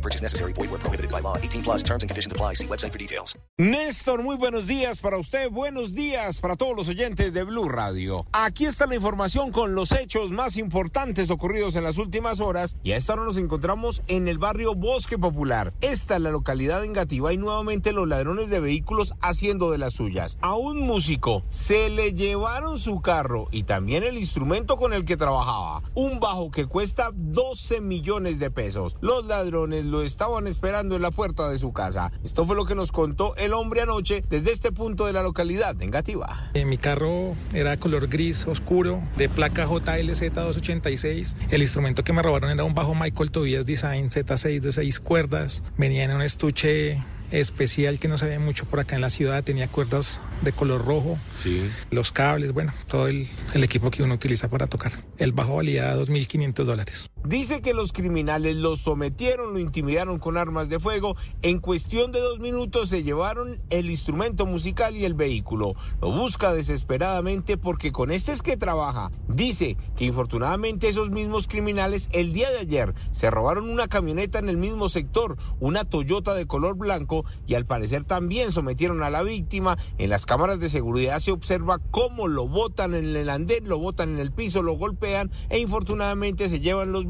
Purchase necessary. Void where prohibited by law. 18 plus terms and conditions apply. See website for details. Néstor, muy buenos días para usted. Buenos días para todos los oyentes de Blue Radio. Aquí está la información con los hechos más importantes ocurridos en las últimas horas. Y a esta hora nos encontramos en el barrio Bosque Popular. Esta es la localidad engativa y nuevamente los ladrones de vehículos haciendo de las suyas. A un músico se le llevaron su carro y también el instrumento con el que trabajaba. Un bajo que cuesta 12 millones de pesos. Los ladrones lo estaban esperando en la puerta de su casa. Esto fue lo que nos contó el hombre anoche desde este punto de la localidad de Engativá. Eh, mi carro era color gris oscuro, de placa JLZ 286. El instrumento que me robaron era un bajo Michael Tobias Design Z6 de 6 cuerdas. Venía en un estuche especial que no se ve mucho por acá en la ciudad, tenía cuerdas de color rojo, Sí. los cables, bueno, todo el, el equipo que uno utiliza para tocar. El bajo valía 2.500 dólares. Dice que los criminales lo sometieron, lo intimidaron con armas de fuego. En cuestión de dos minutos se llevaron el instrumento musical y el vehículo. Lo busca desesperadamente porque con este es que trabaja. Dice que infortunadamente esos mismos criminales el día de ayer se robaron una camioneta en el mismo sector, una Toyota de color blanco y al parecer también sometieron a la víctima. En las cámaras de seguridad se observa cómo lo botan en el andén, lo botan en el piso, lo golpean e infortunadamente se llevan los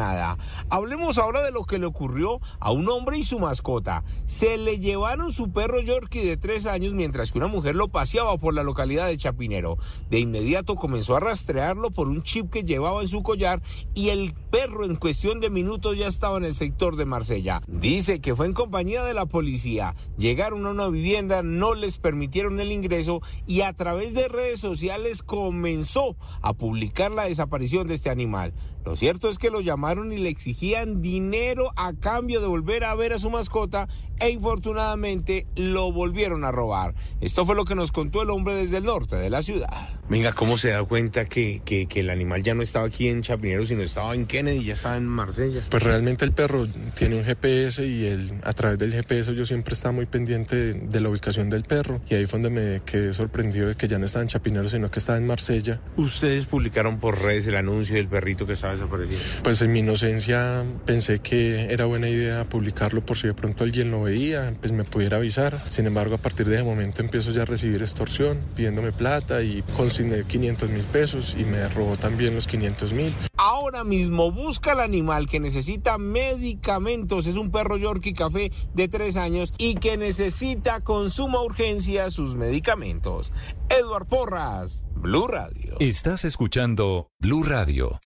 Nada. Hablemos ahora de lo que le ocurrió a un hombre y su mascota. Se le llevaron su perro Yorkie de tres años mientras que una mujer lo paseaba por la localidad de Chapinero. De inmediato comenzó a rastrearlo por un chip que llevaba en su collar y el perro en cuestión de minutos ya estaba en el sector de Marsella. Dice que fue en compañía de la policía. Llegaron a una vivienda, no les permitieron el ingreso y a través de redes sociales comenzó a publicar la desaparición de este animal. Lo cierto es que lo llamaron y le exigían dinero a cambio de volver a ver a su mascota e infortunadamente lo volvieron a robar. Esto fue lo que nos contó el hombre desde el norte de la ciudad. Venga, ¿cómo se da cuenta que, que, que el animal ya no estaba aquí en Chapinero, sino estaba en Kennedy, ya estaba en Marsella? Pues realmente el perro tiene un GPS y el, a través del GPS yo siempre estaba muy pendiente de, de la ubicación del perro y ahí fue donde me quedé sorprendido de que ya no estaba en Chapinero sino que estaba en Marsella. Ustedes publicaron por redes el anuncio del perrito que estaba desaparecido. Pues en mi inocencia pensé que era buena idea publicarlo por si de pronto alguien lo veía, pues me pudiera avisar. Sin embargo, a partir de ese momento empiezo ya a recibir extorsión, pidiéndome plata y consigné 500 mil pesos y me robó también los 500 mil. Ahora mismo busca al animal que necesita medicamentos. Es un perro Yorkie Café de tres años y que necesita con suma urgencia sus medicamentos. Edward Porras, Blue Radio. Estás escuchando Blue Radio.